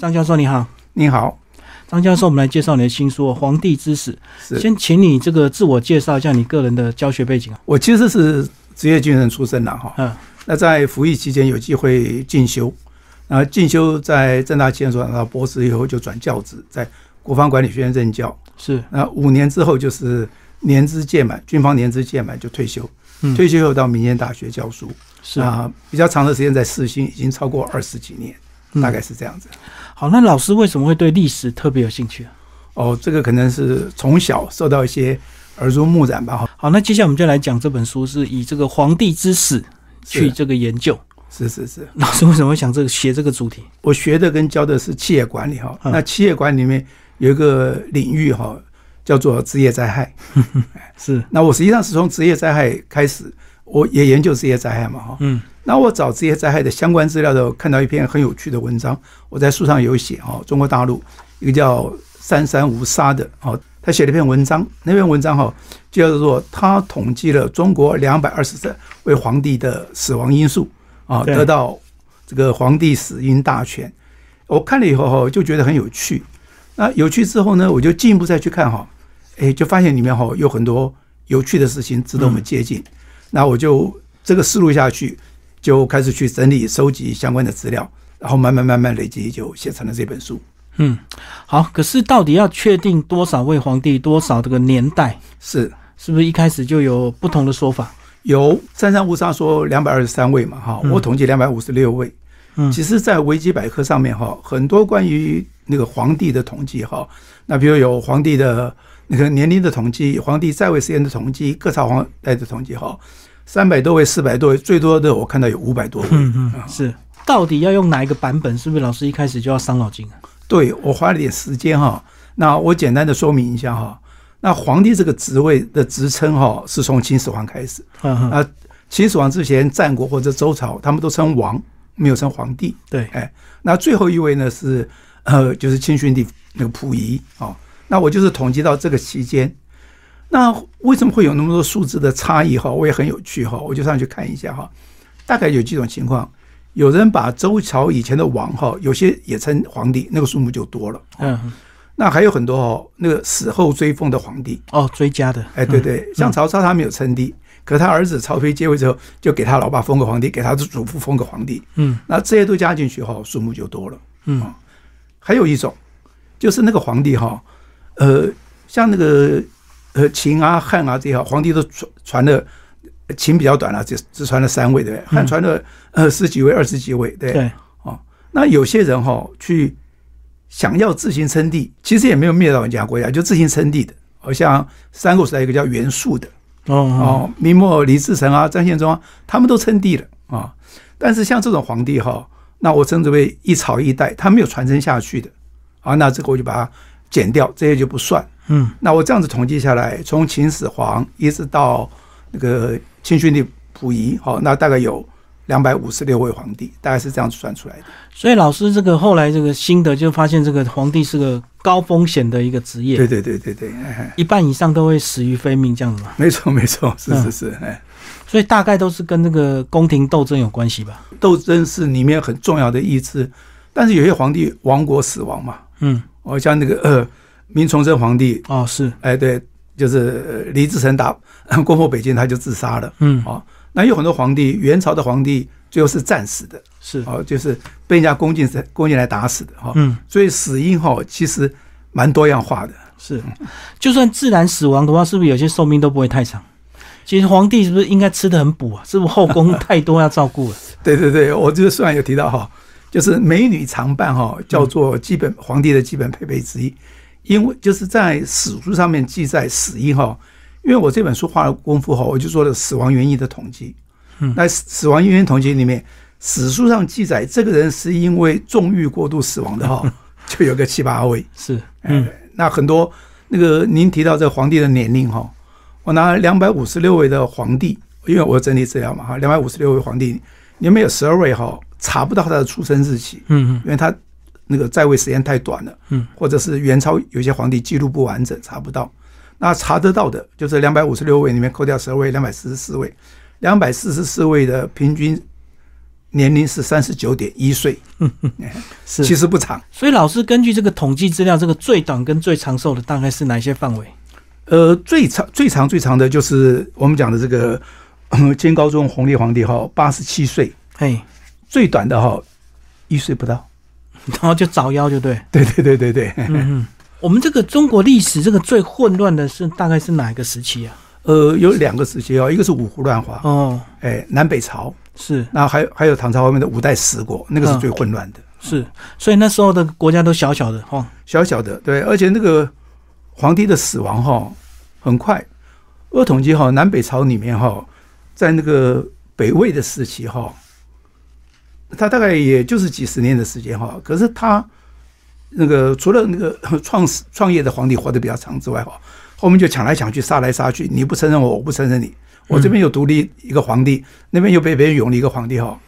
张教授你好，你好，张教授，我们来介绍你的新书《皇帝之死》。先请你这个自我介绍一下你个人的教学背景啊。我其实是职业军人出身的哈。嗯，那在服役期间有机会进修，然后进修在正大建所拿到博士以后就转教职，在国防管理学院任教。是，那五年之后就是年资届满，军方年资届满就退休。嗯退休后到民间大学教书，是啊，比较长的时间在世新，已经超过二十几年，嗯大概是这样子。好，那老师为什么会对历史特别有兴趣啊？哦，这个可能是从小受到一些耳濡目染吧。哈，好，那接下来我们就来讲这本书，是以这个皇帝之死去这个研究。是是是。老师为什么会想这个写这个主题？我学的跟教的是企业管理哈，嗯那企业管理里面有一个领域哈，叫做职业灾害。是，那我实际上是从职业灾害开始，我也研究职业灾害嘛哈。嗯，那我找这些灾害的相关资料的时候，看到一篇很有趣的文章，我在书上有写哈，中国大陆一个叫三三无沙的哦，他写了一篇文章，那篇文章哈就叫做他统计了中国两百二十三位皇帝的死亡因素啊，得到这个皇帝死因大全。我看了以后哈，就觉得很有趣。那有趣之后呢，我就进一步再去看哈，哎，就发现里面哈有很多有趣的事情值得我们接近。那我就这个思路下去，就开始去整理、收集相关的资料，然后慢慢慢慢累积，就写成了这本书。嗯，好。可是到底要确定多少位皇帝，多少这个年代，是是不是一开始就有不同的说法？有三三五沙说两百二十三位嘛，哈，嗯我统计两百五十六位。嗯其实，在维基百科上面哈，很多关于那个皇帝的统计哈，那比如有皇帝的那个年龄的统计，皇帝在位时间的统计，各朝皇代的统计哈，三百多位、四百多位，最多的我看到有五百多位。嗯嗯，是。到底要用哪一个版本？是不是老师一开始就要伤脑筋啊？对我花了点时间哈，那我简单的说明一下哈。那皇帝这个职位的职称哈，是从秦始皇开始。啊，秦始皇之前，战国或者周朝，他们都称王，没有称皇帝。对，哎，那最后一位呢是呃，就是清训帝那个溥仪啊、哦。那我就是统计到这个期间。那为什么会有那么多数字的差异哈？我也很有趣哈，我就上去看一下哈。大概有几种情况，有人把周朝以前的王哈，有些也称皇帝，那个数目就多了。嗯，那还有很多哦，那个死后追封的皇帝，哦，追加的，哎，对对，像曹操他没有称帝，可他儿子曹丕接位之后，就给他老爸封个皇帝，给他的祖父封个皇帝，嗯那这些都加进去哈，数目就多了。嗯还有一种，就是那个皇帝哈，呃，像那个呃秦啊、汉啊这些皇帝都传传了，秦比较短了、只只传了三位，对不对？汉传了呃十几位、二十几位，对。对，哦，那有些人哈、去想要自行称帝，其实也没有灭到人家国家，就自行称帝的。好像三国时代一个叫袁术的，哦哦，哦，明末李自成啊、张献忠啊，他们都称帝了啊。但是像这种皇帝哈，那我称之为一朝一代，他没有传承下去的啊，那这个我就把它剪掉，这些就不算。嗯那我这样子统计下来，从秦始皇一直到那个清训帝溥仪，好，那大概有两百五十六位皇帝，大概是这样子算出来的。所以老师这个后来这个新的就发现，这个皇帝是个高风险的一个职业，对对对对对，一半以上都会死于非命，这样子吗。没错没错，是嗯是是，哎。所以大概都是跟那个宫廷斗争有关系吧。斗争是里面很重要的意志，但是有些皇帝亡国死亡嘛，嗯，我，像那个呃明崇祯皇帝，哦是，哎对，就是呃李自成打 攻破北京，他就自杀了。嗯哦，那有很多皇帝，元朝的皇帝最后是战死的，是，哦，就是被人家攻进攻进来打死的哈、哦。嗯所以死因哈、其实蛮多样化的。是，就算自然死亡的话，是不是有些寿命都不会太长？其实皇帝是不是应该吃的很补啊？是不是后宫太多要照顾了？对对对，我就是虽然有提到哈，就是美女常伴哈，叫做基本皇帝的基本配备之一，因为就是在史书上面记载死因哈，因为我这本书花了功夫哈，我就做了死亡原因的统计。嗯那死亡原因统计里面，史书上记载这个人是因为纵欲过度死亡的哈，就有个七八位。是，嗯嗯，那很多那个您提到这皇帝的年龄哈，我拿两百五十六位的皇帝，因为我整理资料嘛哈，两百五十六位皇帝里面有十二位哈查不到他的出生日期，嗯因为他那个在位时间太短了，嗯，或者是元朝有些皇帝记录不完整，查不到。那查得到的就是两百五十六位里面扣掉十二位，两百四十四位，两百四十四位的平均年龄是三十九点一岁，是。其实不长。所以老师根据这个统计资料，这个最短跟最长寿的大概是哪些范围？呃，最长最长最长的就是我们讲的这个 清高宗弘历皇帝哈，八十七岁。嘿，最短的哈，一岁不到，然后就早夭，就对。对对对对对。嗯嗯。我们这个中国历史这个最混乱的是大概是哪一个时期啊？呃，有两个时期哦，一个是五胡乱华哦，哎，南北朝是，那还有还有唐朝后面的五代十国，那个是最混乱的。是，所以那时候的国家都小小的哈，小小的对，而且那个皇帝的死亡哈很快。我统计哈，南北朝里面哈，在那个北魏的时期哈，他大概也就是几十年的时间哈，可是他。那个除了那个 创始创业的皇帝活得比较长之外，哈，后面就抢来抢去，杀来杀去，你不承认我，我不承认你，我这边又独立一个皇帝，那边又被别人拥立一个皇帝，哈，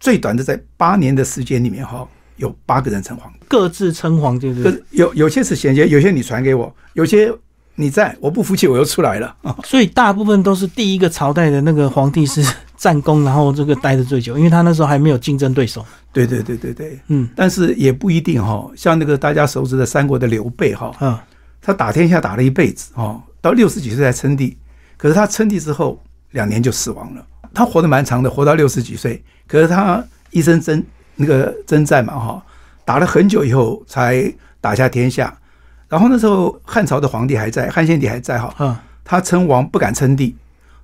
最短的在八年的时间里面，哈，有八个人称皇，各自称皇，就是？有有些是衔接，有些你传给我，有些你在，我不服气，我又出来了，所以大部分都是第一个朝代的那个皇帝是战功，然后这个待的最久，因为他那时候还没有竞争对手。对对对对对，嗯，但是也不一定哈。像那个大家熟知的三国的刘备哈，嗯，他打天下打了一辈子哦，到六十几岁才称帝。可是他称帝之后两年就死亡了。他活得蛮长的，活到六十几岁。可是他一生征那个征战嘛哈，打了很久以后才打下天下。然后那时候汉朝的皇帝还在，汉献帝还在哈，嗯，他称王不敢称帝。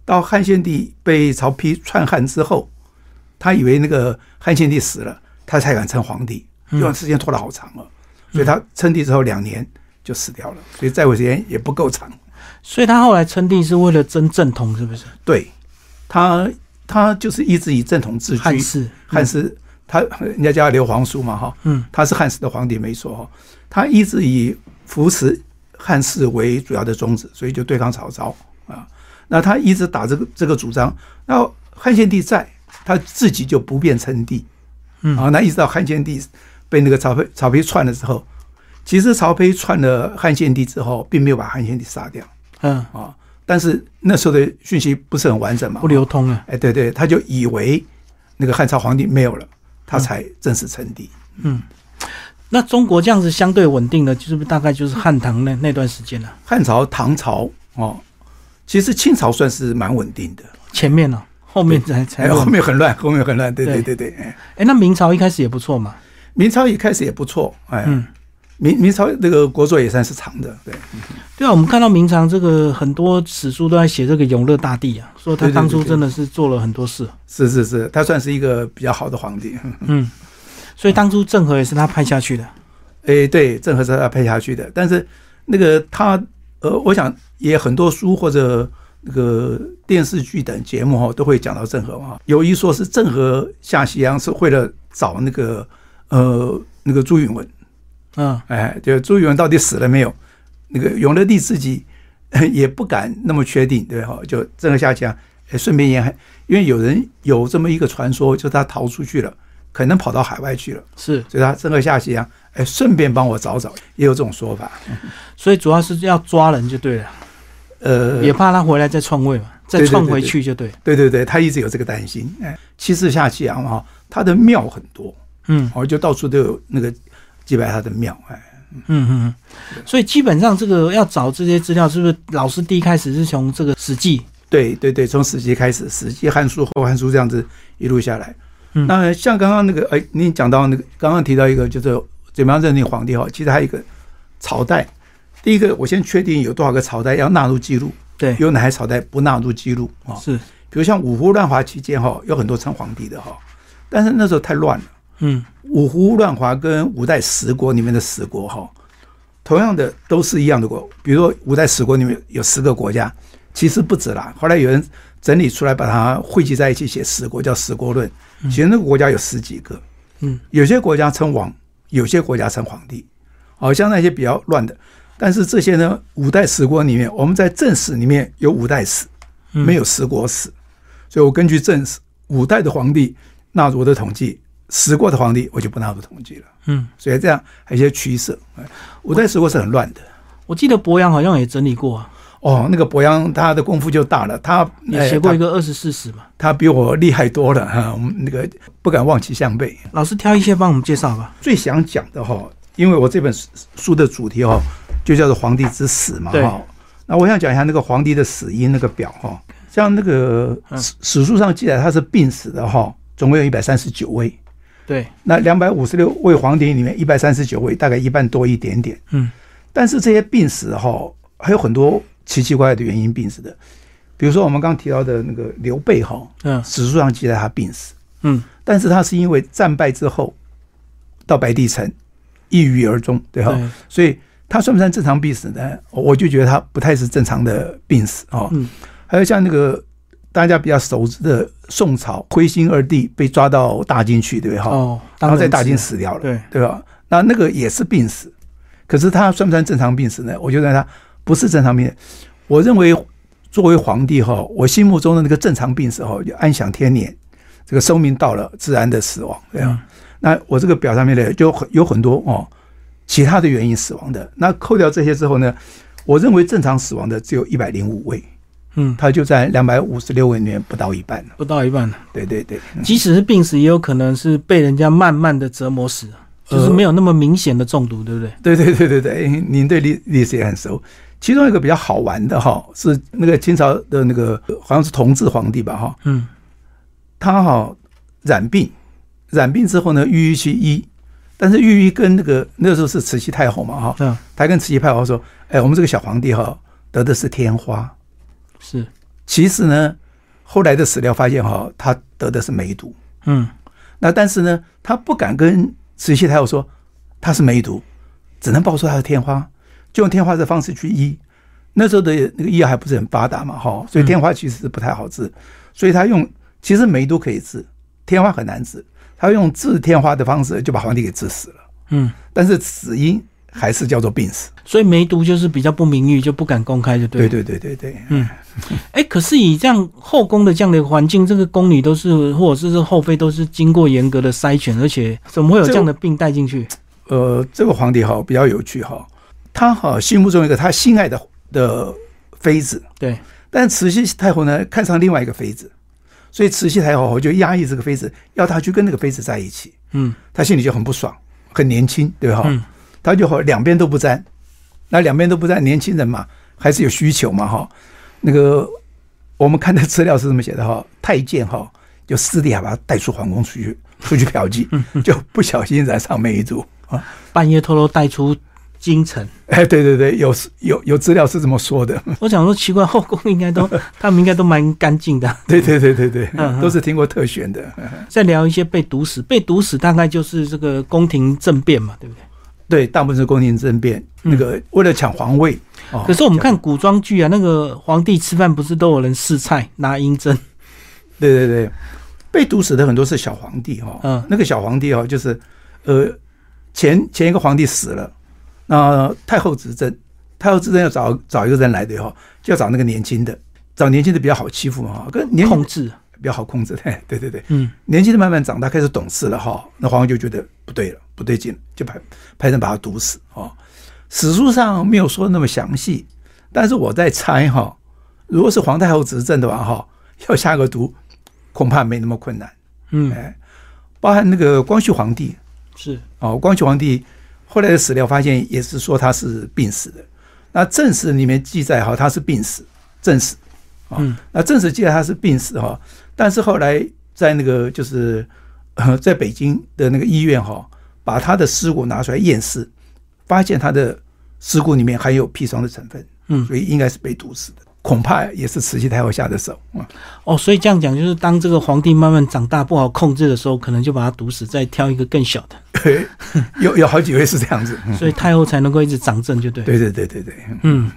到汉献帝被曹丕篡汉之后，他以为那个汉献帝死了。他才敢称皇帝，这段时间拖得好长了，所以他称帝之后两年就死掉了，所以在位时间也不够长。所以他后来称帝是为了争正统，是不是？对，他他就是一直以正统自居。汉室，汉室，他人家叫刘皇叔嘛，哈，嗯，他是汉室的皇帝没错哈，他一直以扶持汉室为主要的宗旨，所以就对抗曹操啊。那他一直打这个这个主张，那汉献帝在，他自己就不便称帝。嗯啊，那一直到汉献帝被那个曹丕曹丕篡了之后，其实曹丕篡了汉献帝之后，并没有把汉献帝杀掉。嗯啊，但是那时候的讯息不是很完整嘛，不流通啊。哎，对对，他就以为那个汉朝皇帝没有了，他才正式称帝。嗯，那中国这样子相对稳定的，就是大概就是汉唐那那段时间了？汉朝、唐朝哦，其实清朝算是蛮稳定的。前面呢？后面才才后面很乱，后面很乱，对对对。对，哎，哎，那明朝一开始也不错嘛，明朝一开始也不错，哎，嗯，明明朝那个国祚也算是长的，对，对啊，我们看到明朝这个很多史书都在写这个永乐大帝啊，说他当初真的是做了很多事，是是是，他算是一个比较好的皇帝，嗯，所以当初郑和也是他派下去的，哎，对，郑和是他派下去的，但是那个他，呃，我想也很多书或者。那个电视剧等节目哈都会讲到郑和嘛，有一说是郑和下西洋是为了找那个呃那个朱允文，嗯，哎，就朱允文到底死了没有？那个永乐帝自己 也不敢那么确定，对哈？就郑和下西洋，哎，顺便也因为有人有这么一个传说，就他逃出去了，可能跑到海外去了，是，所以他郑和下西洋，哎，顺便帮我找找，也有这种说法。所以主要是要抓人就对了。呃，也怕他回来再篡位嘛，再篡回去就对。对对对，他一直有这个担心。哎，七世下西洋哈，他的庙很多，嗯，哦，就到处都有那个祭拜他的庙，哎，嗯嗯嗯。所以基本上这个要找这些资料，是不是老师第一开始是从这个《史记》？对对对，从《史记》开始，《史记》《汉书》《后汉书》这样子一路下来。嗯，那像刚刚那个，哎，您讲到那个，刚刚提到一个，就是怎么样认定皇帝哈？其实还有一个朝代。第一个，我先确定有多少个朝代要纳入记录，对，有哪些朝代不纳入记录啊？是，比如像五胡乱华期间哈，有很多称皇帝的哈，但是那时候太乱了。嗯，五胡乱华跟五代十国里面的十国哈，同样的都是一样的国，比如说五代十国里面有十个国家，其实不止啦。后来有人整理出来，把它汇集在一起写十国，叫《十国论》。其实那个国家有十几个，嗯，有些国家称王，有些国家称皇帝，好像那些比较乱的。但是这些呢，五代十国里面，我们在正史里面有五代史，没有十国史，所以我根据正史五代的皇帝纳入我的统计，十国的皇帝我就不纳入统计了。嗯，所以这样还有一些取舍。五代十国是很乱的。我记得博洋好像也整理过啊。哦，那个伯阳他的功夫就大了，他也写过哎一个二十四史嘛。他他比我厉害多了哈，我们那个不敢望其项背。老师挑一些帮我们介绍吧。最想讲的哈，因为我这本书的主题哈，就叫做皇帝之死嘛对哈。那我想讲一下那个皇帝的死因那个表哈，像那个嗯史史书上记载他是病死的哈，总共有一百三十九位。对，那两百五十六位皇帝里面，一百三十九位，大概一半多一点点。嗯，但是这些病死哈，还有很多奇奇怪怪的原因病死的，比如说我们刚刚提到的那个刘备哈，嗯史书上记载他病死，嗯，但是他是因为战败之后到白帝城抑郁而终，对哈，所以他算不算正常病死呢？我就觉得他不太是正常的病死哦。嗯，还有像那个大家比较熟知的宋朝徽钦二帝被抓到大金去，对不对哈？哦，然后在大金死掉了，对，对吧？那那个也是病死，可是他算不算正常病死呢？我觉得他不是正常病。我认为作为皇帝哈，我心目中的那个正常病死哈，就安享天年，这个寿命到了，自然的死亡，对吧？嗯那我这个表上面呢，就很有很多哦，其他的原因死亡的。那扣掉这些之后呢，我认为正常死亡的只有一百零五位，嗯，他就在两百五十六位里面不到一半了。不到一半了。对对对，嗯即使是病死，也有可能是被人家慢慢的折磨死，就是没有那么明显的中毒，对不对？对对对对对，您对历历史也很熟。其中一个比较好玩的哈，是那个清朝的那个好像是同治皇帝吧哈，嗯。他哈染病，染病之后呢，郁郁去医，但是郁郁跟那个那时候是慈禧太后嘛哈，嗯，他跟慈禧太后说，哎，我们这个小皇帝哈得的是天花，是，其实呢，后来的史料发现哈，他得的是梅毒，嗯。那但是呢，他不敢跟慈禧太后说他是梅毒，只能报出他是天花，就用天花的方式去医。那时候的那个医药还不是很发达嘛，哈，所以天花其实是不太好治，所以他用其实梅毒可以治，天花很难治，他用治天花的方式就把皇帝给治死了。嗯，但是死因还是叫做病死。所以梅毒就是比较不名誉，就不敢公开，就对。对对对对对，嗯，哎，可是以这样后宫的这样的环境，这个宫女都是或者是这后妃都是经过严格的筛选，而且怎么会有这样的病带进去？呃，这个皇帝哈比较有趣哈，他哈心目中有一个他心爱的的妃子，对，但慈禧太后呢看上另外一个妃子，所以慈禧太后就压抑这个妃子，要她去跟那个妃子在一起，嗯她心里就很不爽，很年轻，对哈？嗯她就好两边都不沾，那两边都不沾，年轻人嘛还是有需求嘛哈。那个我们看的资料是这么写的哈，太监哈就私底下把他带出皇宫出去出去嫖妓，就不小心染上梅毒啊。半夜偷偷带出京城。哎，对对对，有有有资料是这么说的，我想说奇怪，后宫应该都 他们应该都蛮干净的。对对对对对都是听过特选的。再聊一些被毒死，被毒死大概就是这个宫廷政变嘛，对不对？对，大部分是宫廷政变，那个为了抢皇位。哦可是我们看古装剧啊，那个皇帝吃饭不是都有人试菜拿银针？对对对，被毒死的很多是小皇帝哈、嗯那个小皇帝哈、就是呃前前一个皇帝死了，那太后执政，太后执政要找找一个人来的哈、就要找那个年轻的，找年轻的比较好欺负嘛哈，跟年控制，比较好控制。对对对对，嗯年轻的慢慢长大，开始懂事了哈，那皇上就觉得不对了，不对劲，就派派人把他毒死哦。史书上没有说那么详细，但是我在猜哈，如果是皇太后执政的话哈，要下个毒恐怕没那么困难。嗯，哎，包含那个光绪皇帝是哦，光绪皇帝后来的史料发现也是说他是病死的，那正史里面记载哈他是病死，正史啊，嗯。那正史记载他是病死哈，但是后来在那个就是呃在北京的那个医院哈，把他的尸骨拿出来验尸，发现他的尸骨里面含有砒霜的成分，嗯。所以应该是被毒死的，恐怕也是慈禧太后下的手啊。哦，所以这样讲就是，当这个皇帝慢慢长大不好控制的时候，可能就把他毒死，再挑一个更小的，对，有 有好几位是这样子，嗯 所以太后才能够一直掌政，就对。对对对对对，嗯，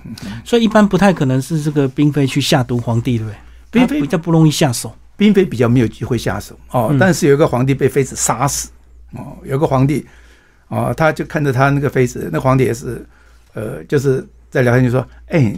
所以一般不太可能是这个嫔妃去下毒皇帝，对不对？嫔妃比较不容易下手。嫔妃比较没有机会下手哦，嗯但是有一个皇帝被妃子杀死哦，有个皇帝哦，他就看着他那个妃子，那皇帝也是呃，就是在聊天就说，哎，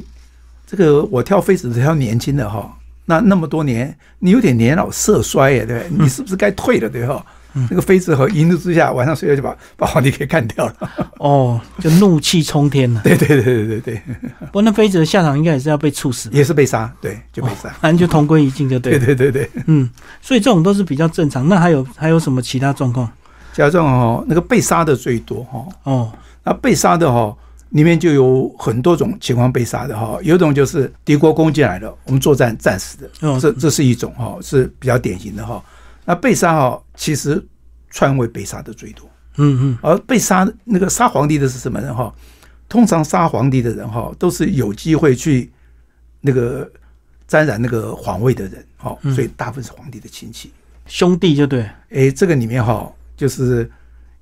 这个我挑妃子是挑年轻的哈、那那么多年你有点年老色衰耶，对不对？你是不是该退了对吧？那个妃子和一怒之下晚上睡觉就把 把皇帝给干掉了。哦，就怒气冲天了。对对对对对对，不过那妃子的下场应该也是要被处死，也是被杀，对，就被杀。反正就同归于尽就对。对对对对，嗯，所以这种都是比较正常。那还有还有什么其他状况？其他状况哦，那个被杀的最多哈。哦，那被杀的哈。里面就有很多种情况被杀的哈，有一种就是敌国攻进来了，我们作战战死的，这这是一种哈，是比较典型的哈。那被杀哈，其实篡位被杀的最多，嗯嗯，而被杀那个杀皇帝的是什么人哈？通常杀皇帝的人哈，都是有机会去那个沾染那个皇位的人哈，所以大部分是皇帝的亲戚兄弟就对，哎，这个里面哈就是。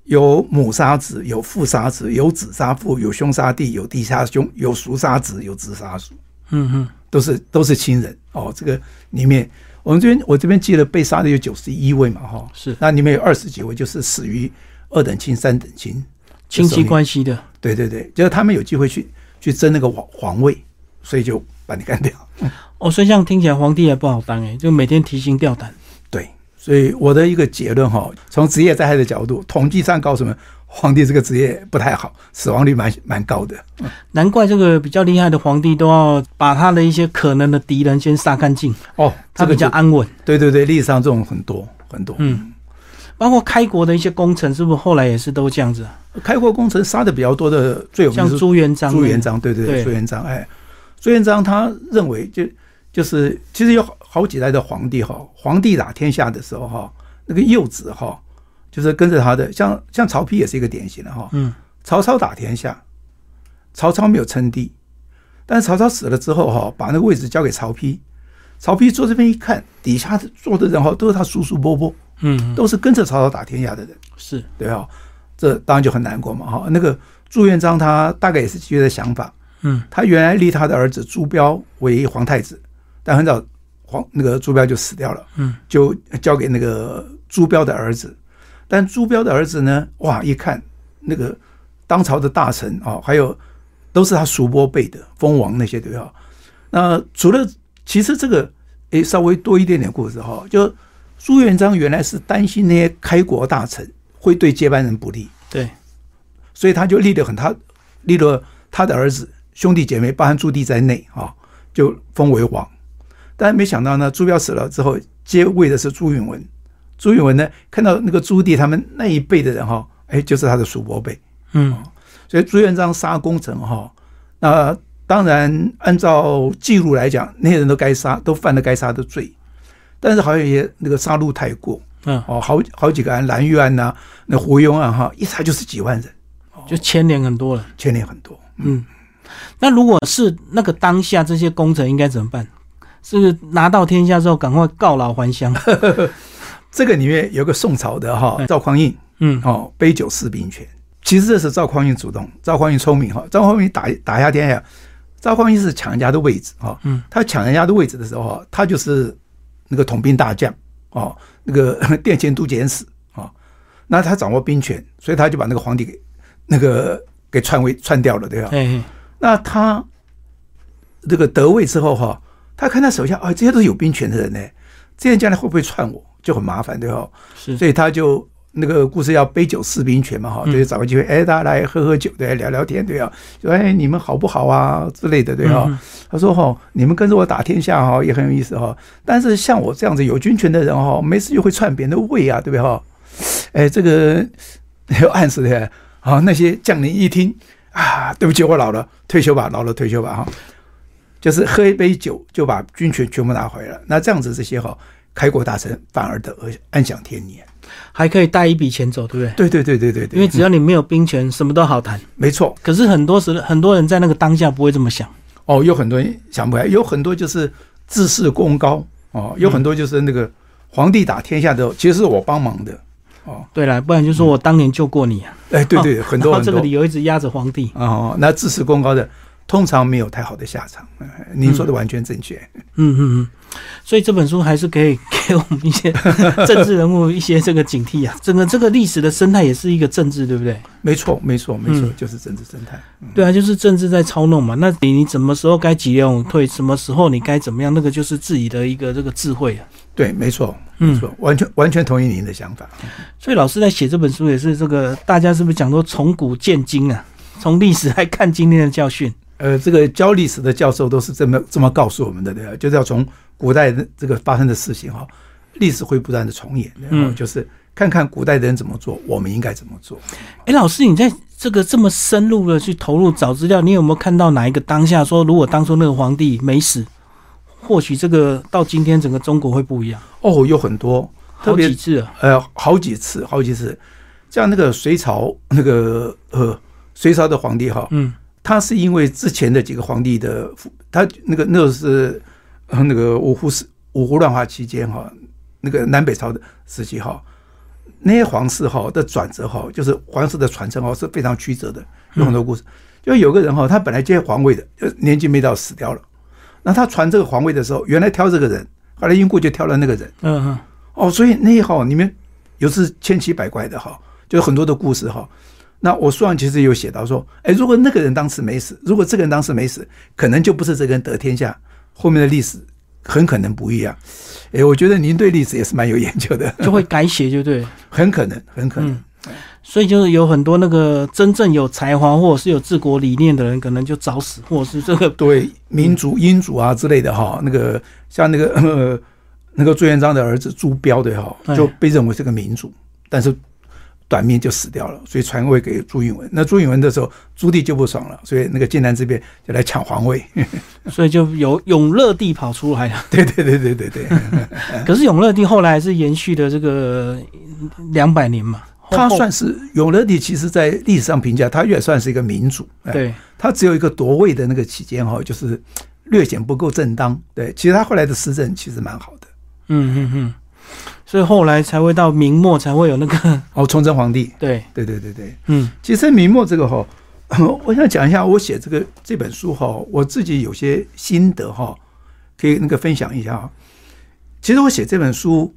有母杀子，有父杀子，有子杀父，有兄杀弟，有弟杀兄，有叔杀子，有子杀叔。嗯哼，都是都是亲人哦。这个里面，我们这边我这边记得被杀的有九十一位嘛，哈，是。那里面有二十几位就是死于二等亲、三等亲亲戚关系的。对对对，就是他们有机会去去争那个皇皇位，所以就把你干掉。哦，所以这样听起来皇帝也不好当哎，就每天提心吊胆。对所以我的一个结论哈，从职业灾害的角度，统计上告诉我们，皇帝这个职业不太好，死亡率蛮蛮高的。难怪这个比较厉害的皇帝都要把他的一些可能的敌人先杀干净哦，他比较安稳。对对对，历史上这种很多很多。嗯，包括开国的一些功臣，是不是后来也是都这样子？开国功臣杀的比较多的，最有名像朱元璋。朱元璋，对对对，朱元璋。哎，朱元璋他认为就就是其实有。好几代的皇帝哈，皇帝打天下的时候哈，那个幼子哈，就是跟着他的，像像曹丕也是一个典型的哈。嗯，曹操打天下，曹操没有称帝，但是曹操死了之后哈，把那个位置交给曹丕，曹丕坐这边一看，底下坐的人哈都是他叔叔伯伯，嗯，都是跟着曹操打天下的人，是对哈，这当然就很难过嘛哈。那个朱元璋他大概也是基于的想法，嗯，他原来立他的儿子朱标为皇太子，但很早。皇那个朱标就死掉了，嗯，就交给那个朱标的儿子。但朱标的儿子呢，哇，一看那个当朝的大臣啊，还有都是他叔伯辈的封王那些对吧？那除了其实这个诶稍微多一点点故事哈，就朱元璋原来是担心那些开国大臣会对接班人不利，对，所以他就立了很他立了他的儿子兄弟姐妹，包含朱棣在内啊，就封为王。但没想到呢，朱标死了之后，接位的是朱允文。朱允文呢，看到那个朱棣他们那一辈的人哈，哎，就是他的叔伯辈。嗯，所以朱元璋杀功臣哈，那当然按照记录来讲，那些人都该杀，都犯了该杀的罪。但是好像也那个杀戮太过，嗯，哦，好好几个案，蓝玉案呐，那胡庸案哈，一查就是几万人，就牵连很多了，牵连很多。嗯，那如果是那个当下这些功臣应该怎么办？是拿到天下之后，赶快告老还乡。这个里面有个宋朝的哈赵匡胤，嗯，哦，杯酒释兵权。其实这是赵匡胤主动，赵匡胤聪明哈。赵匡胤打打下天下，赵匡胤是抢人家的位置哈。嗯，他抢人家的位置的时候，他就是那个统兵大将哦，那个 殿前都检使啊。那他掌握兵权，所以他就把那个皇帝给那个 给篡位篡掉了，对吧？那他这个得位之后哈。他看他手下啊，这些都是有兵权的人呢，这样将来会不会篡我，就很麻烦，对吧？是，所以他就那个故事要杯酒释兵权嘛，哈，就是找个机会，哎，大家来喝喝酒，对，聊聊天，对啊，说哎，你们好不好啊之类的，对哈。他说哈，你们跟着我打天下哈，也很有意思哈。但是像我这样子有军权的人哈，没事就会篡别人的位啊，对不对哈？哎，这个 有暗示的，啊，那些将领一听啊，对不起，我老了，退休吧，老了退休吧，哈。就是喝一杯酒就把军权全部拿回来，那这样子这些哈开国大臣反而得安享天年，还可以带一笔钱走，对不对？对对对对对，因为只要你没有兵权，什么都好谈。没错，可是很多时很多人在那个当下不会这么想。哦，有很多人想不来，有很多就是自视功高哦，有很多就是那个皇帝打天下的，其实是我帮忙的哦。对了，不然就说我当年救过你啊。哎，对对，很多很多这个理由一直压着皇帝哦，那自视功高的。通常没有太好的下场，您说的完全正确。嗯嗯嗯，所以这本书还是可以给我们一些 政治人物一些这个警惕啊。整个这个历史的生态也是一个政治，对不对？没错，没错，没错，就是政治生态。对啊，就是政治在操弄嘛。那你你什么时候该急流勇退，什么时候你该怎么样，那个就是自己的一个这个智慧啊。对，没错，嗯没错，完全完全同意您的想法。所以老师在写这本书也是这个，大家是不是讲说从古见今啊？从历史来看今天的教训。呃，这个教历史的教授都是这么这么告诉我们的，对吧？就是要从古代的这个发生的事情哈，历史会不断的重演，然后嗯就是看看古代的人怎么做，我们应该怎么做。哎，老师，你在这个这么深入的去投入找资料，你有没有看到哪一个当下说，如果当初那个皇帝没死，或许这个到今天整个中国会不一样？哦，有很多，特好别几次啊，呃，好几次，好几次，像那个隋朝那个呃，隋朝的皇帝哈，嗯他是因为之前的几个皇帝的，他那个那个是呃那个五胡是五胡乱华期间哈，那个南北朝的时期哈，那些皇室哈的转折哈，就是皇室的传承哈是非常曲折的，有很多故事。就有个人哈，他本来接皇位的，就年纪没到死掉了，那他传这个皇位的时候，原来挑这个人，后来因故就挑了那个人。嗯嗯哦，所以那一号里面有是千奇百怪的哈，就很多的故事哈。那我书上其实有写到说，哎，如果那个人当时没死，如果这个人当时没死，可能就不是这个人得天下，后面的历史很可能不一样。哎，我觉得您对历史也是蛮有研究的，就会改写，就对了。很可能，很可能。嗯所以就是有很多那个真正有才华或者是有治国理念的人，可能就早死，或者是这个 对民族、英族啊之类的哈，那个像那个呃那个朱元璋的儿子朱标的哈，哎就被认为是个民主，但是短命就死掉了，所以传位给朱允炆。那朱允炆的时候，朱棣就不爽了，所以那个靖南这边就来抢皇位。所以就有永乐帝跑出来了。对对对对对对，可是永乐帝后来还是延续的这个两百年嘛。他算是永乐帝，其实在历史上评价，他也算是一个民主。哎对，他只有一个夺位的那个期间哈，就是略显不够正当。对，其实他后来的施政其实蛮好的。嗯嗯嗯，所以后来才会到明末才会有那个哦，崇祯皇帝，对，对对对对。嗯。其实明末这个哈，我想讲一下，我写这个这本书哈，我自己有些心得哈，可以那个分享一下哈。其实我写这本书，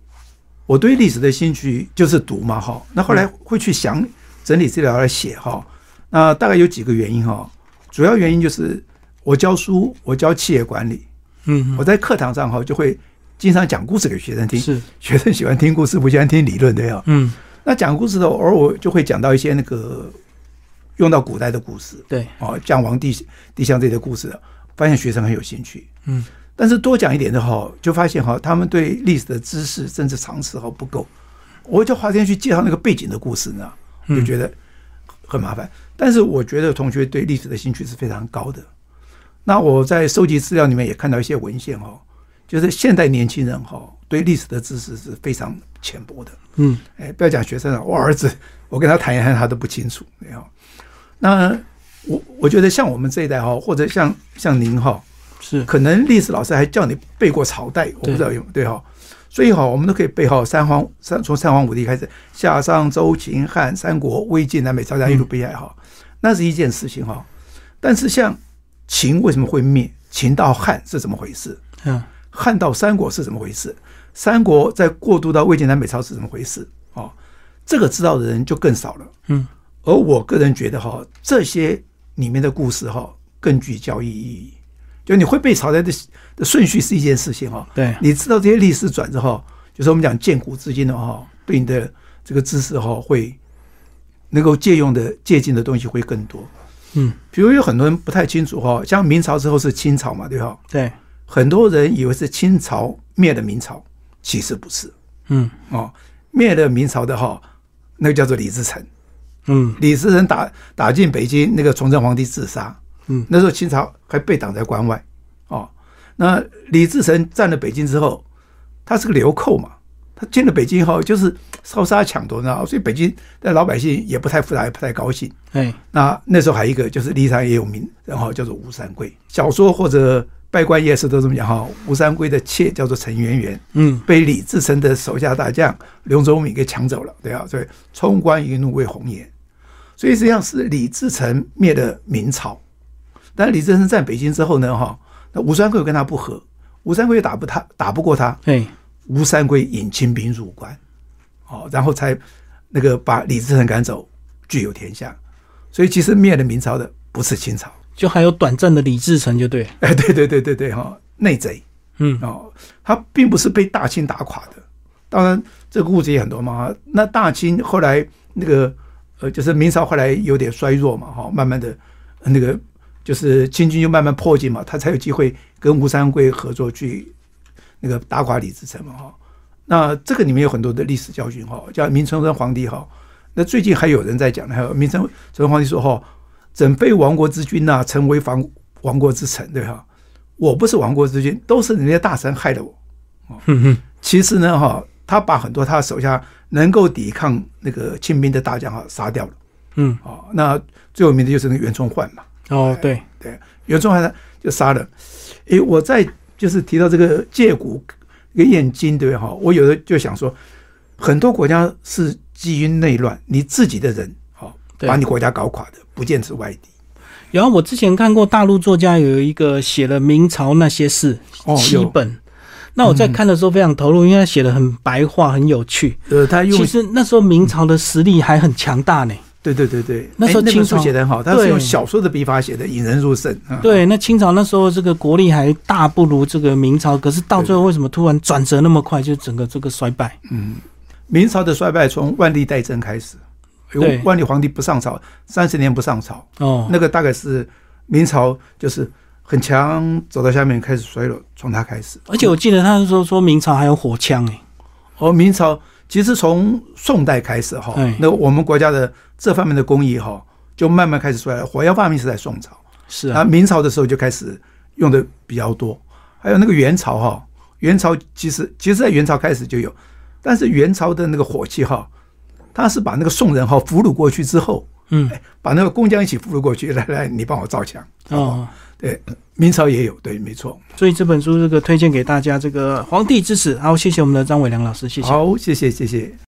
我对历史的兴趣就是读嘛哈，那后来会去想整理资料来写哈。那大概有几个原因哈，主要原因就是我教书，我教企业管理，嗯。我在课堂上哈就会经常讲故事给学生听，是学生喜欢听故事，不喜欢听理论对吧？嗯那讲故事的，偶尔我就会讲到一些那个用到古代的故事对，哦，将王帝帝相这些故事，发现学生很有兴趣。嗯但是多讲一点的话，就发现哈，他们对历史的知识甚至常识哈不够，我就花时间去介绍那个背景的故事呢，嗯就觉得很麻烦。但是我觉得同学对历史的兴趣是非常高的。那我在收集资料里面也看到一些文献哈，就是现代年轻人哈对历史的知识是非常浅薄的。嗯哎，不要讲学生了，我儿子，我跟他谈一谈，他都不清楚，没有。那我我觉得像我们这一代哈，或者像像您哈，是可能历史老师还叫你背过朝代，我不知道有对哈。所以哈，我们都可以背好三皇三从三皇五帝开始，夏商周秦汉三国魏晋南北朝这样一路背下来哈，那是一件事情哈。但是像秦为什么会灭？秦到汉是怎么回事？嗯汉到三国是怎么回事？三国再过渡到魏晋南北朝是怎么回事？哦，这个知道的人就更少了。嗯而我个人觉得哈，这些里面的故事哈更具教育意义。就你会背朝代的的顺序是一件事情哈，对你知道这些历史转折哈，就是我们讲见古至今的哈，对你的这个知识哈会能够借用的借鉴的东西会更多。嗯比如有很多人不太清楚哈，像明朝之后是清朝嘛，对吧？对很多人以为是清朝灭了明朝，其实不是嗯哦，灭了明朝的哈，那个叫做李自成。嗯李自成打打进北京，那个崇祯皇帝自杀，嗯那时候清朝还被挡在关外哦。那李自成占了北京之后，他是个流寇嘛，他进了北京后就是烧杀抢夺呢，所以北京的老百姓也不太复杂，也不太高兴。哎那那时候还有一个就是历史上也有名，然后叫做吴三桂，小说或者拜官夜市都这么讲哈。吴三桂的妾叫做陈圆圆，嗯。被李自成的手下大将刘宗敏给抢走了，对啊，所以冲冠一怒为红颜，所以实际上是李自成灭了明朝，但是李自成在北京之后呢，哈，那吴三桂跟他不和，吴三桂打不他打不过他，哎吴三桂引清兵入关，哦，然后才那个把李自成赶走，具有天下，所以其实灭了明朝的不是清朝，就还有短暂的李自成就对，哎，对对对对对哈，内贼嗯哦，他并不是被大清打垮的。当然，这个故事也很多嘛。那大清后来那个呃，就是明朝后来有点衰弱嘛，哈，慢慢的那个就是清军就慢慢破境嘛，他才有机会跟吴三桂合作去那个打垮李自成嘛，哈。那这个里面有很多的历史教训哈，叫明成宗皇帝哈。那最近还有人在讲，还有明成宗皇帝说哈，整非亡国之君呐，成为亡亡国之臣，对哈。我不是亡国之君，都是人家大臣害了我。哼哼，其实呢，哈，他把很多他手下能够抵抗那个清兵的大将哈杀掉了。嗯，哦，那最有名的就是那个袁崇焕嘛。哦，对，对，袁崇焕呢就杀了。诶，我在就是提到这个借古跟燕京，对哈？我有的就想说，很多国家是基于内乱，你自己的人好对把你国家搞垮的，不见是外敌。然后我之前看过大陆作家有一个写了明朝那些事哦七有本，那我在看的时候非常投入，因为他写的很白话，很有趣。呃，他用其实那时候明朝的实力还很强大呢。对对对对，那时候清朝写的很好，他是用小说的笔法写的，引人入胜。啊对，那清朝那时候这个国力还大不如这个明朝，可是到最后为什么突然转折那么快，就整个这个衰败？嗯明朝的衰败从万历代征开始，有对万历皇帝不上朝，三十年不上朝，哦，那个大概是明朝就是很强，走到下面开始衰落，从他开始。而且我记得他是说说明朝还有火枪哎，哦明朝其实从宋代开始哈哎，那我们国家的这方面的工艺哈，就慢慢开始衰落。火药发明是在宋朝，啊，是啊，明朝的时候就开始用的比较多。还有那个元朝哈，元朝其实其实在元朝开始就有，但是元朝的那个火器哈，它是把那个宋人哈俘虏过去之后，嗯，把那个工匠一起俘虏过去，来来，你帮我造墙。哦，对，明朝也有，对，没错。所以这本书这个推荐给大家，这个《皇帝之死》。好，谢谢我们的张伟良老师，谢谢。好，谢谢，谢谢。